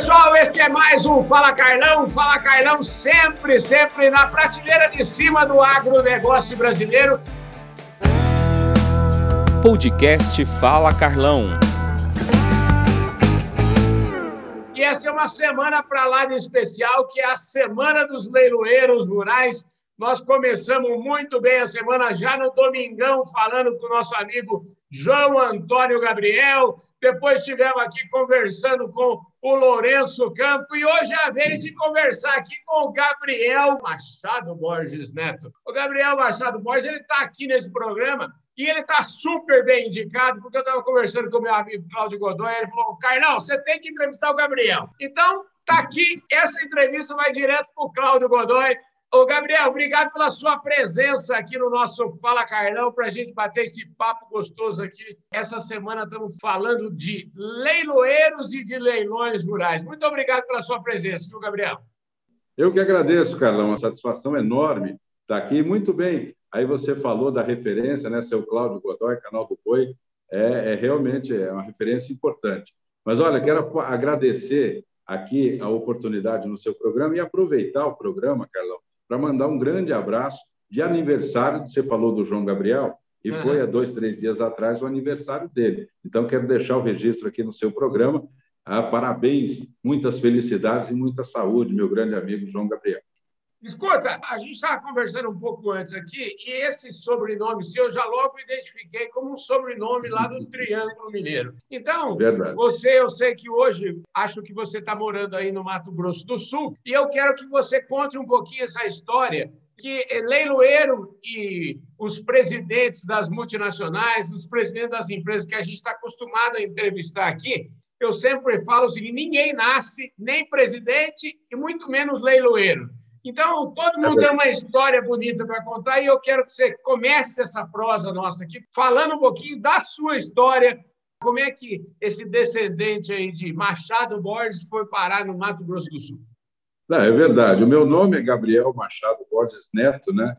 pessoal, este é mais um Fala Carlão. Fala Carlão sempre, sempre na prateleira de cima do agronegócio brasileiro. Podcast Fala Carlão. E essa é uma semana para lá de especial, que é a Semana dos Leiloeiros Rurais. Nós começamos muito bem a semana já no domingão, falando com o nosso amigo João Antônio Gabriel. Depois estivemos aqui conversando com o Lourenço Campo e hoje é a vez de conversar aqui com o Gabriel Machado Borges Neto. O Gabriel Machado Borges ele está aqui nesse programa e ele está super bem indicado, porque eu estava conversando com o meu amigo Cláudio Godoy, ele falou, Carlão, você tem que entrevistar o Gabriel. Então, está aqui, essa entrevista vai direto para o Cláudio Godoy. Ô, Gabriel, obrigado pela sua presença aqui no nosso Fala Carlão, para a gente bater esse papo gostoso aqui. Essa semana estamos falando de leiloeiros e de leilões rurais. Muito obrigado pela sua presença, viu, Gabriel? Eu que agradeço, Carlão. Uma satisfação enorme estar aqui. Muito bem. Aí você falou da referência, né? Seu Cláudio Godoy, canal do Boi. É, é realmente é uma referência importante. Mas olha, quero agradecer aqui a oportunidade no seu programa e aproveitar o programa, Carlão, para mandar um grande abraço de aniversário. Você falou do João Gabriel, e uhum. foi há dois, três dias atrás o aniversário dele. Então, quero deixar o registro aqui no seu programa. Ah, parabéns, muitas felicidades e muita saúde, meu grande amigo João Gabriel. Escuta, a gente estava conversando um pouco antes aqui, e esse sobrenome seu eu já logo identifiquei como um sobrenome lá do Triângulo Mineiro. Então, Verdade. você, eu sei que hoje, acho que você está morando aí no Mato Grosso do Sul, e eu quero que você conte um pouquinho essa história que leiloeiro e os presidentes das multinacionais, os presidentes das empresas que a gente está acostumado a entrevistar aqui, eu sempre falo o seguinte: ninguém nasce nem presidente e muito menos leiloeiro. Então, todo mundo tem uma história bonita para contar e eu quero que você comece essa prosa nossa aqui falando um pouquinho da sua história. Como é que esse descendente aí de Machado Borges foi parar no Mato Grosso do Sul? Não, é verdade. O meu nome é Gabriel Machado Borges Neto, né?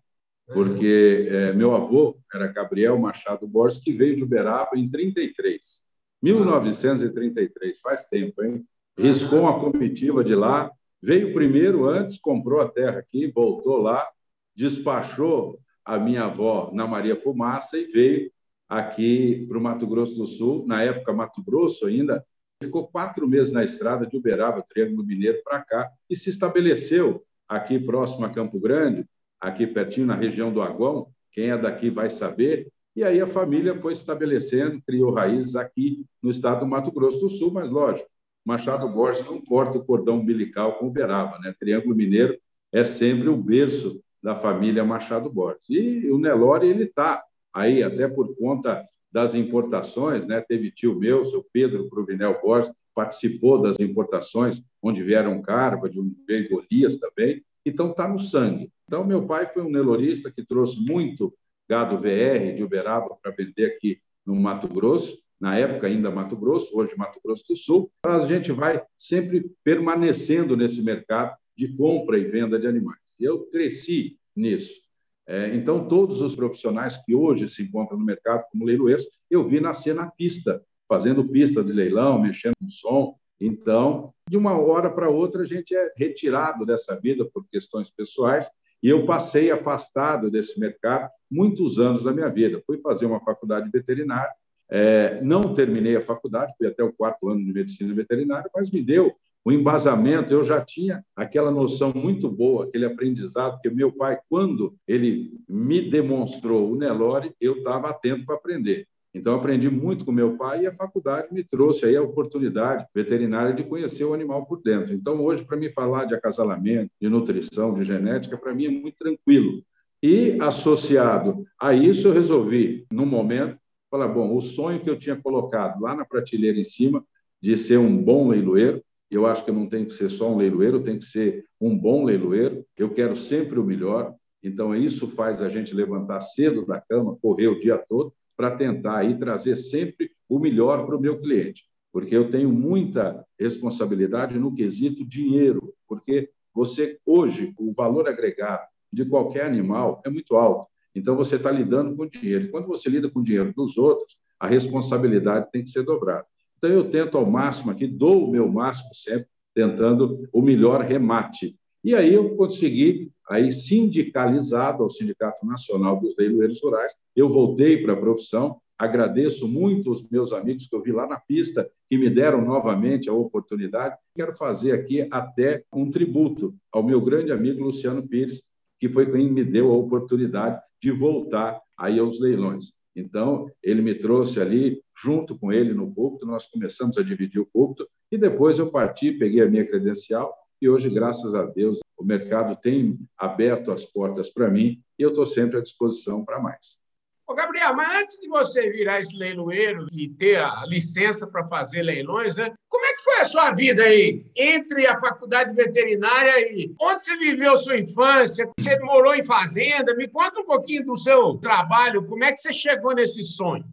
Porque é, meu avô era Gabriel Machado Borges, que veio de Uberaba em 33. 1933, faz tempo, hein? Riscou uma comitiva de lá, Veio primeiro antes, comprou a terra aqui, voltou lá, despachou a minha avó na Maria Fumaça e veio aqui para o Mato Grosso do Sul, na época Mato Grosso ainda, ficou quatro meses na estrada de Uberaba, Triângulo Mineiro, para cá, e se estabeleceu aqui próximo a Campo Grande, aqui pertinho na região do Aguão, quem é daqui vai saber, e aí a família foi estabelecendo, criou raízes aqui no estado do Mato Grosso do Sul, mas lógico, Machado Borges não corta o cordão umbilical com Uberaba. Né? Triângulo Mineiro é sempre o berço da família Machado Borges. E o Nelore ele está aí, até por conta das importações, né? teve tio meu, seu Pedro Provinel Borges, participou das importações, onde vieram Carva, de onde veio Golias também, então está no sangue. Então, meu pai foi um nelorista que trouxe muito gado VR de Uberaba para vender aqui no Mato Grosso, na época ainda Mato Grosso, hoje Mato Grosso do Sul, a gente vai sempre permanecendo nesse mercado de compra e venda de animais. Eu cresci nisso. É, então, todos os profissionais que hoje se encontram no mercado como leiloeiros, eu vi nascer na pista, fazendo pista de leilão, mexendo no som. Então, de uma hora para outra, a gente é retirado dessa vida por questões pessoais e eu passei afastado desse mercado muitos anos da minha vida. Fui fazer uma faculdade veterinária é, não terminei a faculdade, fui até o quarto ano de medicina veterinária, mas me deu o embasamento. Eu já tinha aquela noção muito boa, aquele aprendizado, que meu pai, quando ele me demonstrou o Nelore, eu estava atento para aprender. Então, aprendi muito com meu pai e a faculdade me trouxe aí a oportunidade veterinária de conhecer o animal por dentro. Então, hoje, para me falar de acasalamento, de nutrição, de genética, para mim é muito tranquilo. E, associado a isso, eu resolvi, no momento, falar, bom, o sonho que eu tinha colocado lá na prateleira em cima de ser um bom leiloeiro, eu acho que eu não tenho que ser só um leiloeiro, tem que ser um bom leiloeiro, eu quero sempre o melhor, então isso faz a gente levantar cedo da cama, correr o dia todo, para tentar aí trazer sempre o melhor para o meu cliente, porque eu tenho muita responsabilidade no quesito dinheiro, porque você hoje o valor agregado de qualquer animal é muito alto. Então, você está lidando com dinheiro. E quando você lida com o dinheiro dos outros, a responsabilidade tem que ser dobrada. Então, eu tento ao máximo aqui, dou o meu máximo sempre tentando o melhor remate. E aí eu consegui, aí sindicalizado ao Sindicato Nacional dos Leiloeiros Rurais, eu voltei para a profissão, agradeço muito os meus amigos que eu vi lá na pista, que me deram novamente a oportunidade. Quero fazer aqui até um tributo ao meu grande amigo Luciano Pires, que foi quem me deu a oportunidade de voltar aí aos leilões. Então, ele me trouxe ali, junto com ele no púlpito, nós começamos a dividir o púlpito, e depois eu parti, peguei a minha credencial, e hoje, graças a Deus, o mercado tem aberto as portas para mim, e eu estou sempre à disposição para mais. Ô, Gabriel, mas antes de você virar esse leiloeiro e ter a licença para fazer leilões, né? Como é que foi a sua vida aí entre a faculdade veterinária e onde você viveu sua infância? Você morou em fazenda? Me conta um pouquinho do seu trabalho. Como é que você chegou nesse sonho?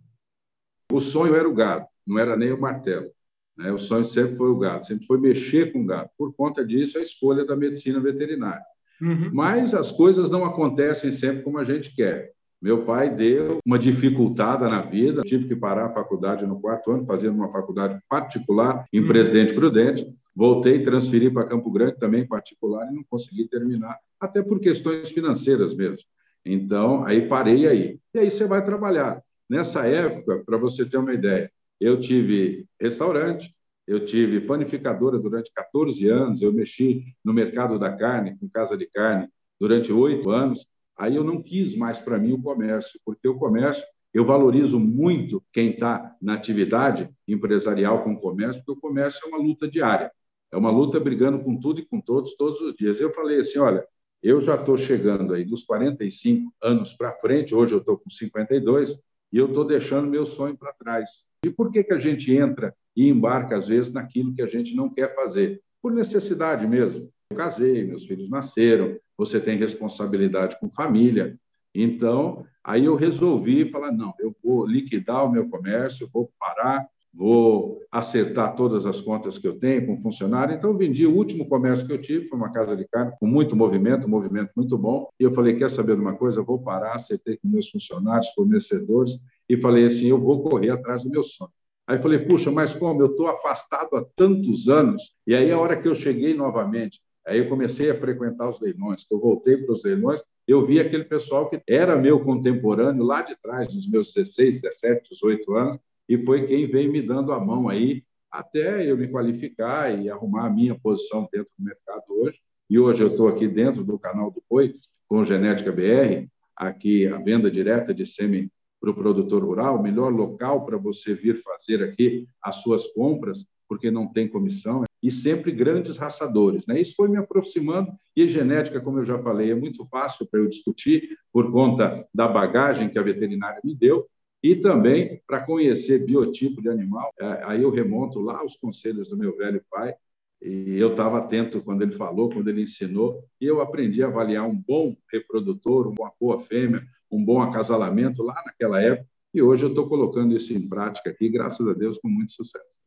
O sonho era o gado, não era nem o martelo. Né? O sonho sempre foi o gado, sempre foi mexer com o gado. Por conta disso, a escolha da medicina veterinária. Uhum. Mas as coisas não acontecem sempre como a gente quer. Meu pai deu uma dificultada na vida, tive que parar a faculdade no quarto ano, fazendo uma faculdade particular em hum. Presidente Prudente. Voltei, transferi para Campo Grande, também particular, e não consegui terminar, até por questões financeiras mesmo. Então, aí parei aí. E aí você vai trabalhar. Nessa época, para você ter uma ideia, eu tive restaurante, eu tive panificadora durante 14 anos, eu mexi no mercado da carne, com casa de carne, durante oito anos. Aí eu não quis mais para mim o comércio, porque o comércio, eu valorizo muito quem está na atividade empresarial com o comércio, porque o comércio é uma luta diária. É uma luta brigando com tudo e com todos, todos os dias. Eu falei assim: olha, eu já estou chegando aí dos 45 anos para frente, hoje eu estou com 52, e eu estou deixando meu sonho para trás. E por que, que a gente entra e embarca, às vezes, naquilo que a gente não quer fazer? Por necessidade mesmo. Eu casei, meus filhos nasceram, você tem responsabilidade com família. Então, aí eu resolvi falar: não, eu vou liquidar o meu comércio, vou parar, vou acertar todas as contas que eu tenho com funcionário. Então, vendi o último comércio que eu tive, foi uma casa de carne com muito movimento, um movimento muito bom. E eu falei: quer saber de uma coisa? Eu vou parar, acertei com meus funcionários, fornecedores, e falei assim: eu vou correr atrás do meu sonho. Aí falei, puxa, mas como eu estou afastado há tantos anos, e aí a hora que eu cheguei novamente, Aí eu comecei a frequentar os leilões. Eu voltei para os leilões, eu vi aquele pessoal que era meu contemporâneo lá de trás, dos meus 16, 17, 18 anos, e foi quem veio me dando a mão aí até eu me qualificar e arrumar a minha posição dentro do mercado hoje. E hoje eu estou aqui dentro do canal do Boi, com Genética BR, aqui a venda direta de sêmen para o produtor rural, o melhor local para você vir fazer aqui as suas compras, porque não tem comissão, e sempre grandes raçadores. Né? Isso foi me aproximando, e genética, como eu já falei, é muito fácil para eu discutir, por conta da bagagem que a veterinária me deu, e também para conhecer biotipo de animal. É, aí eu remonto lá aos conselhos do meu velho pai, e eu estava atento quando ele falou, quando ele ensinou, e eu aprendi a avaliar um bom reprodutor, uma boa fêmea, um bom acasalamento lá naquela época, e hoje eu estou colocando isso em prática aqui, graças a Deus, com muito sucesso.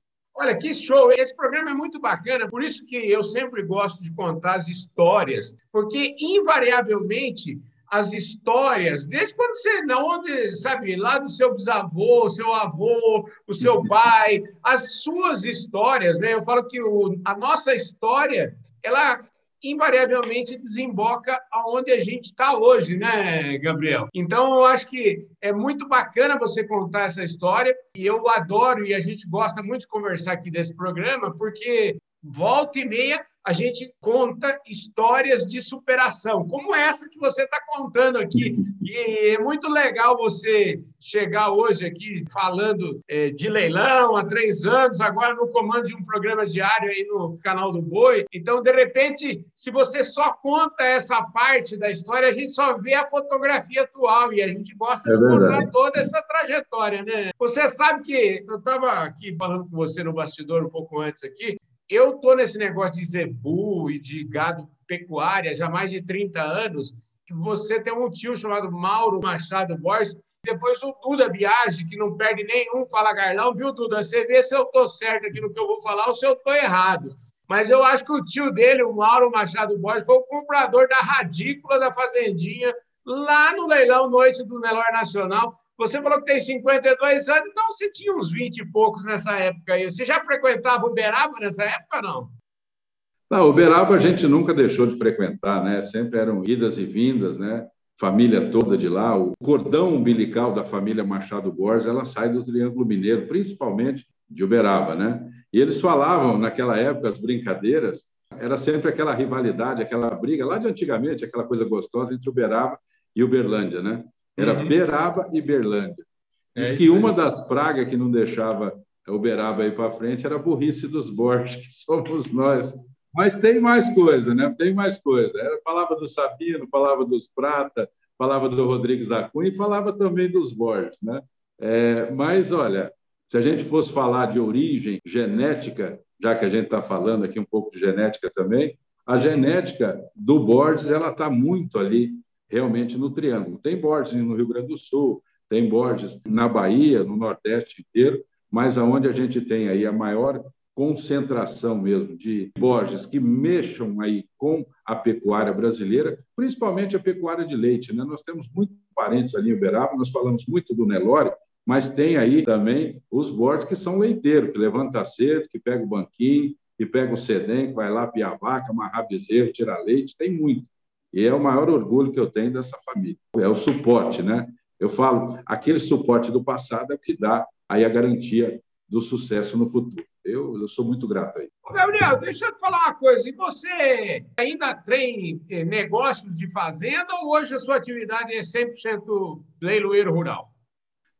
Olha, que show! Esse programa é muito bacana, por isso que eu sempre gosto de contar as histórias, porque, invariavelmente, as histórias, desde quando você, na onde, sabe, lá do seu bisavô, seu avô, o seu pai, as suas histórias, né? Eu falo que o, a nossa história, ela invariavelmente desemboca aonde a gente está hoje, né, Gabriel? Então, eu acho que é muito bacana você contar essa história e eu adoro e a gente gosta muito de conversar aqui desse programa, porque volta e meia a gente conta histórias de superação, como essa que você está contando aqui. E é muito legal você chegar hoje aqui falando é, de leilão há três anos, agora no comando de um programa diário aí no canal do Boi. Então, de repente, se você só conta essa parte da história, a gente só vê a fotografia atual e a gente gosta é de contar toda essa trajetória, né? Você sabe que eu estava aqui falando com você no bastidor um pouco antes aqui, eu estou nesse negócio de zebu e de gado pecuária já há mais de 30 anos. Você tem um tio chamado Mauro Machado Borges. Depois o Duda Biagi, que não perde nenhum Fala Garlão, viu, Duda? Você vê se eu estou certo aqui no que eu vou falar ou se eu estou errado. Mas eu acho que o tio dele, o Mauro Machado Borges, foi o comprador da radícula da Fazendinha lá no leilão Noite do Nelor Nacional. Você falou que tem 52 anos, então você tinha uns 20 e poucos nessa época aí. Você já frequentava Uberaba nessa época, não? Não, Uberaba a gente nunca deixou de frequentar, né? Sempre eram idas e vindas, né? Família toda de lá, o cordão umbilical da família Machado Borges, ela sai do Triângulo Mineiro, principalmente de Uberaba, né? E eles falavam naquela época as brincadeiras, era sempre aquela rivalidade, aquela briga lá de antigamente, aquela coisa gostosa entre Uberaba e Uberlândia, né? Era uhum. Beraba e Berlândia. Diz é que uma das pragas que não deixava Uberaba ir para frente era a burrice dos Borges, que somos nós. Mas tem mais coisa, né? Tem mais coisa. Ela falava do Sabino, falava dos Prata, falava do Rodrigues da Cunha e falava também dos Borges, né? É, mas, olha, se a gente fosse falar de origem genética, já que a gente está falando aqui um pouco de genética também, a genética do Borges ela está muito ali realmente no Triângulo. Tem Borges no Rio Grande do Sul, tem Borges na Bahia, no Nordeste inteiro, mas aonde a gente tem aí a maior concentração mesmo de Borges que mexam aí com a pecuária brasileira, principalmente a pecuária de leite. Né? Nós temos muitos parentes ali em Uberaba, nós falamos muito do Nelore, mas tem aí também os Borges que são leiteiros, que levanta cedo, que pega o banquinho, que pega o sedem, que vai lá piar vaca, amarrar bezerro, tirar leite, tem muito. E é o maior orgulho que eu tenho dessa família. É o suporte, né? Eu falo, aquele suporte do passado é o que dá aí a garantia do sucesso no futuro. Eu, eu sou muito grato aí. Gabriel, deixa eu te falar uma coisa. E você ainda tem eh, negócios de fazenda ou hoje a sua atividade é 100% leiloeiro rural?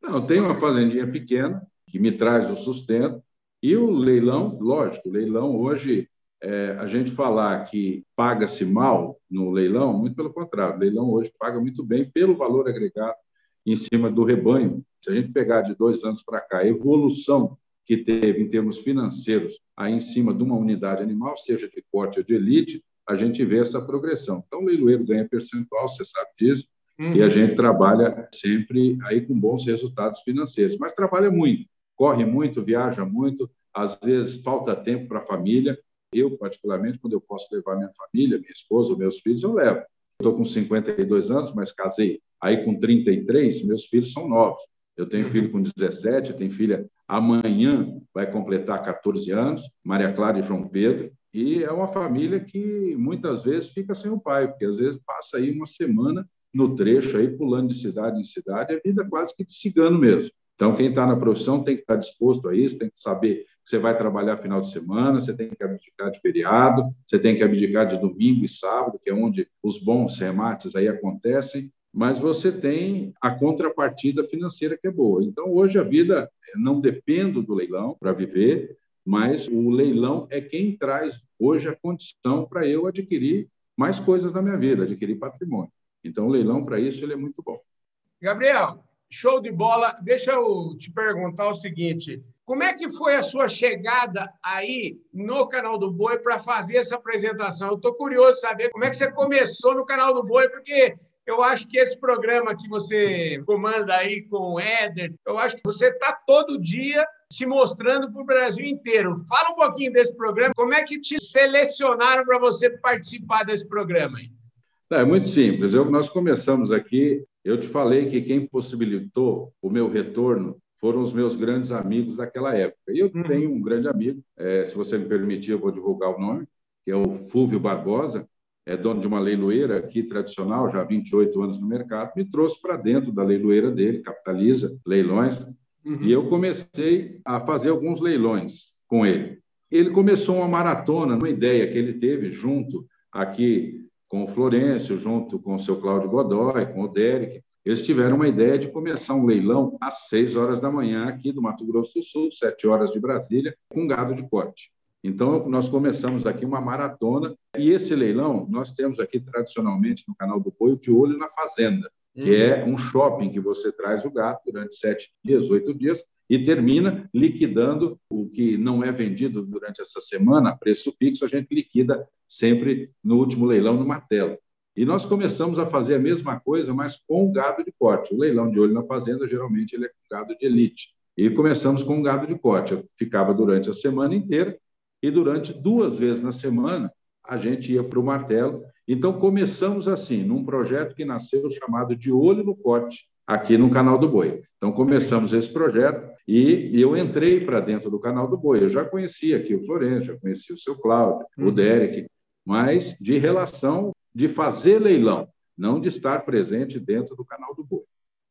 Não, eu tenho uma fazendinha pequena que me traz o sustento e o leilão, lógico, o leilão hoje, é, a gente falar que paga-se mal no leilão, muito pelo contrário, o leilão hoje paga muito bem pelo valor agregado em cima do rebanho. Se a gente pegar de dois anos para cá, a evolução que teve em termos financeiros aí em cima de uma unidade animal, seja de corte ou de elite, a gente vê essa progressão. Então, o leiloeiro ganha percentual, você sabe disso, uhum. e a gente trabalha sempre aí com bons resultados financeiros. Mas trabalha muito, corre muito, viaja muito, às vezes falta tempo para a família. Eu, particularmente, quando eu posso levar minha família, minha esposa, meus filhos, eu levo. Estou com 52 anos, mas casei aí com 33, meus filhos são novos. Eu tenho filho com 17, tenho filha amanhã, vai completar 14 anos, Maria Clara e João Pedro. E é uma família que muitas vezes fica sem o pai, porque às vezes passa aí uma semana no trecho, aí pulando de cidade em cidade, é vida quase que de cigano mesmo. Então, quem está na profissão tem que estar disposto a isso, tem que saber você vai trabalhar final de semana, você tem que abdicar de feriado, você tem que abdicar de domingo e sábado, que é onde os bons remates aí acontecem, mas você tem a contrapartida financeira que é boa. Então, hoje a vida não depende do leilão para viver, mas o leilão é quem traz hoje a condição para eu adquirir mais coisas na minha vida, adquirir patrimônio. Então, o leilão, para isso, ele é muito bom. Gabriel, show de bola. Deixa eu te perguntar o seguinte: como é que foi a sua chegada aí no canal do Boi para fazer essa apresentação? Eu estou curioso de saber como é que você começou no canal do Boi, porque eu acho que esse programa que você comanda aí com o Éder, eu acho que você está todo dia se mostrando para o Brasil inteiro. Fala um pouquinho desse programa, como é que te selecionaram para você participar desse programa aí? É muito simples. Eu, nós começamos aqui, eu te falei que quem possibilitou o meu retorno foram os meus grandes amigos daquela época. E eu uhum. tenho um grande amigo, é, se você me permitir, eu vou divulgar o nome, que é o Fúvio Barbosa, é dono de uma leiloeira aqui tradicional, já há 28 anos no mercado, me trouxe para dentro da leiloeira dele, capitaliza leilões, uhum. e eu comecei a fazer alguns leilões com ele. Ele começou uma maratona, uma ideia que ele teve junto aqui com o Florencio, junto com o seu Cláudio Godoy, com o Derek. Eles tiveram uma ideia de começar um leilão às 6 horas da manhã aqui do Mato Grosso do Sul, 7 horas de Brasília, com gado de corte. Então, nós começamos aqui uma maratona, e esse leilão nós temos aqui tradicionalmente no canal do Boi, de olho na fazenda, que uhum. é um shopping que você traz o gato durante sete dias, oito dias, e termina liquidando o que não é vendido durante essa semana a preço fixo, a gente liquida sempre no último leilão no martelo. E nós começamos a fazer a mesma coisa, mas com o gado de corte. O leilão de olho na fazenda, geralmente, ele é com gado de elite. E começamos com o gado de corte. Eu ficava durante a semana inteira e durante duas vezes na semana a gente ia para o martelo. Então começamos assim, num projeto que nasceu chamado de Olho no Corte, aqui no canal do Boi. Então começamos esse projeto E, eu entrei para dentro do canal do Boi. Eu já conhecia aqui o Florencio, já conhecia o seu Cláudio, o uhum. Derek, mas de relação de fazer leilão, não de estar presente dentro do canal do Boi.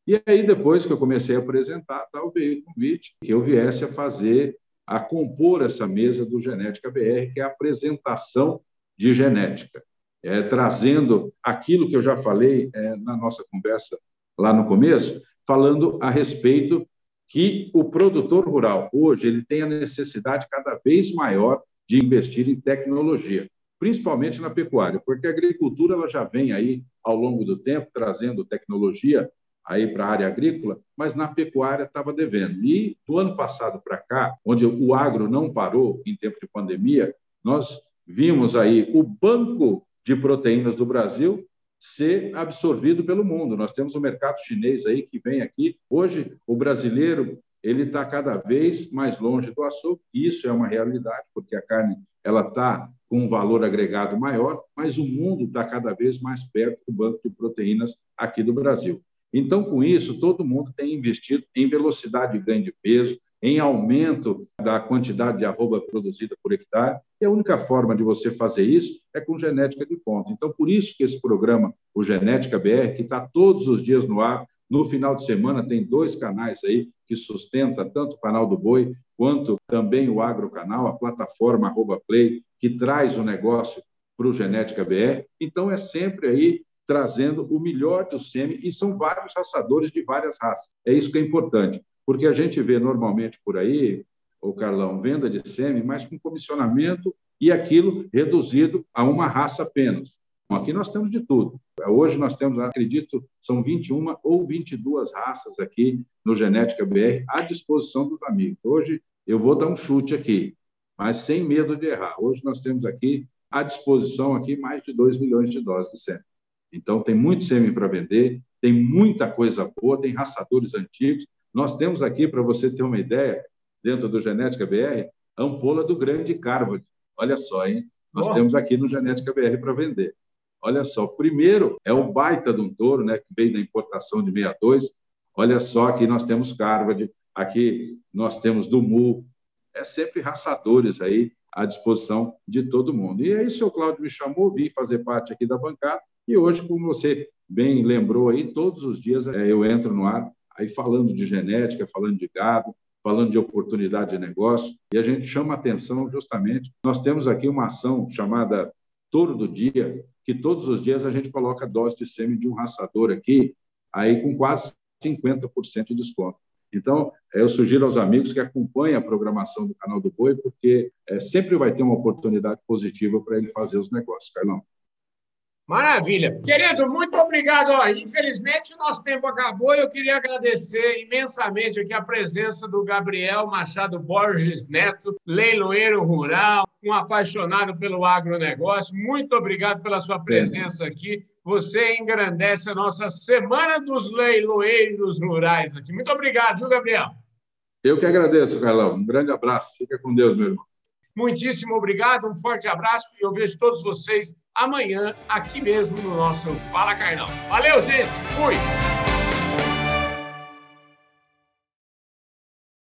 E aí, depois que eu comecei a apresentar, tal, veio o convite que eu viesse a fazer, a compor essa mesa do Genética BR, que é a apresentação de genética, é, trazendo aquilo que eu já falei é, na nossa conversa lá no começo, falando a respeito que o produtor rural hoje ele tem a necessidade cada vez maior de investir em tecnologia, principalmente na pecuária, porque a agricultura ela já vem aí ao longo do tempo trazendo tecnologia aí para a área agrícola, mas na pecuária estava devendo. E do ano passado para cá, onde o agro não parou em tempo de pandemia, nós vimos aí o banco de proteínas do Brasil ser absorvido pelo mundo. Nós temos o mercado chinês aí que vem aqui. Hoje, o brasileiro ele está cada vez mais longe do açúcar. Isso é uma realidade, porque a carne ela está com um valor agregado maior, mas o mundo está cada vez mais perto do banco de proteínas aqui do Brasil. Então, com isso, todo mundo tem investido em velocidade de ganho de peso, em aumento da quantidade de arroba produzida por hectare, e a única forma de você fazer isso é com genética de ponta. Então, por isso que esse programa, o Genética BR, que está todos os dias no ar, no final de semana tem dois canais aí que sustenta tanto o canal do Boi quanto também o Agrocanal, a plataforma arroba Play, que traz o negócio para o Genética BR. Então, é sempre aí trazendo o melhor do SEMI, e são vários raçadores de várias raças. É isso que é importante. Porque a gente vê normalmente por aí, o Carlão, venda de sêmen, mas com comissionamento e aquilo reduzido a uma raça apenas. Aqui nós temos de tudo. Hoje nós temos, acredito, são 21 ou 22 raças aqui no Genética BR à disposição dos amigos. Hoje eu vou dar um chute aqui, mas sem medo de errar. Hoje nós temos aqui à disposição aqui mais de 2 milhões de doses de sêmen. Então tem muito sêmen para vender, tem muita coisa boa, tem raçadores antigos, nós temos aqui, para você ter uma ideia, dentro do Genética BR, a ampola do grande Carvalho. Olha só, hein? Nós oh. temos aqui no Genética BR para vender. Olha só, primeiro é o baita de um touro, né, que veio da importação de 62. Olha só, aqui nós temos Carvalho, aqui nós temos Dumu. É sempre raçadores aí à disposição de todo mundo. E aí, o senhor Cláudio me chamou, vim fazer parte aqui da bancada, e hoje, como você bem lembrou aí, todos os dias é, eu entro no ar aí falando de genética, falando de gado, falando de oportunidade de negócio, e a gente chama atenção justamente. Nós temos aqui uma ação chamada Touro do Dia, que todos os dias a gente coloca dose de sêmen de um raçador aqui, aí com quase 50% de desconto. Então, eu sugiro aos amigos que acompanhem a programação do canal do Boi, porque é, sempre vai ter uma oportunidade positiva para ele fazer os negócios, Carlão. Maravilha. Querido, muito obrigado. infelizmente, o nosso tempo acabou e eu queria agradecer imensamente aqui a presença do Gabriel Machado Borges Neto, leiloeiro rural, um apaixonado pelo agronegócio. Muito obrigado pela sua presença aqui. Você engrandece a nossa Semana dos Leiloeiros Rurais aqui. Muito obrigado, viu, Gabriel? Eu que agradeço, Carlão. Um grande abraço. Fica com Deus, meu irmão. Muitíssimo obrigado, um forte abraço e eu vejo todos vocês amanhã aqui mesmo no nosso Fala Carnal. Valeu, gente. Fui.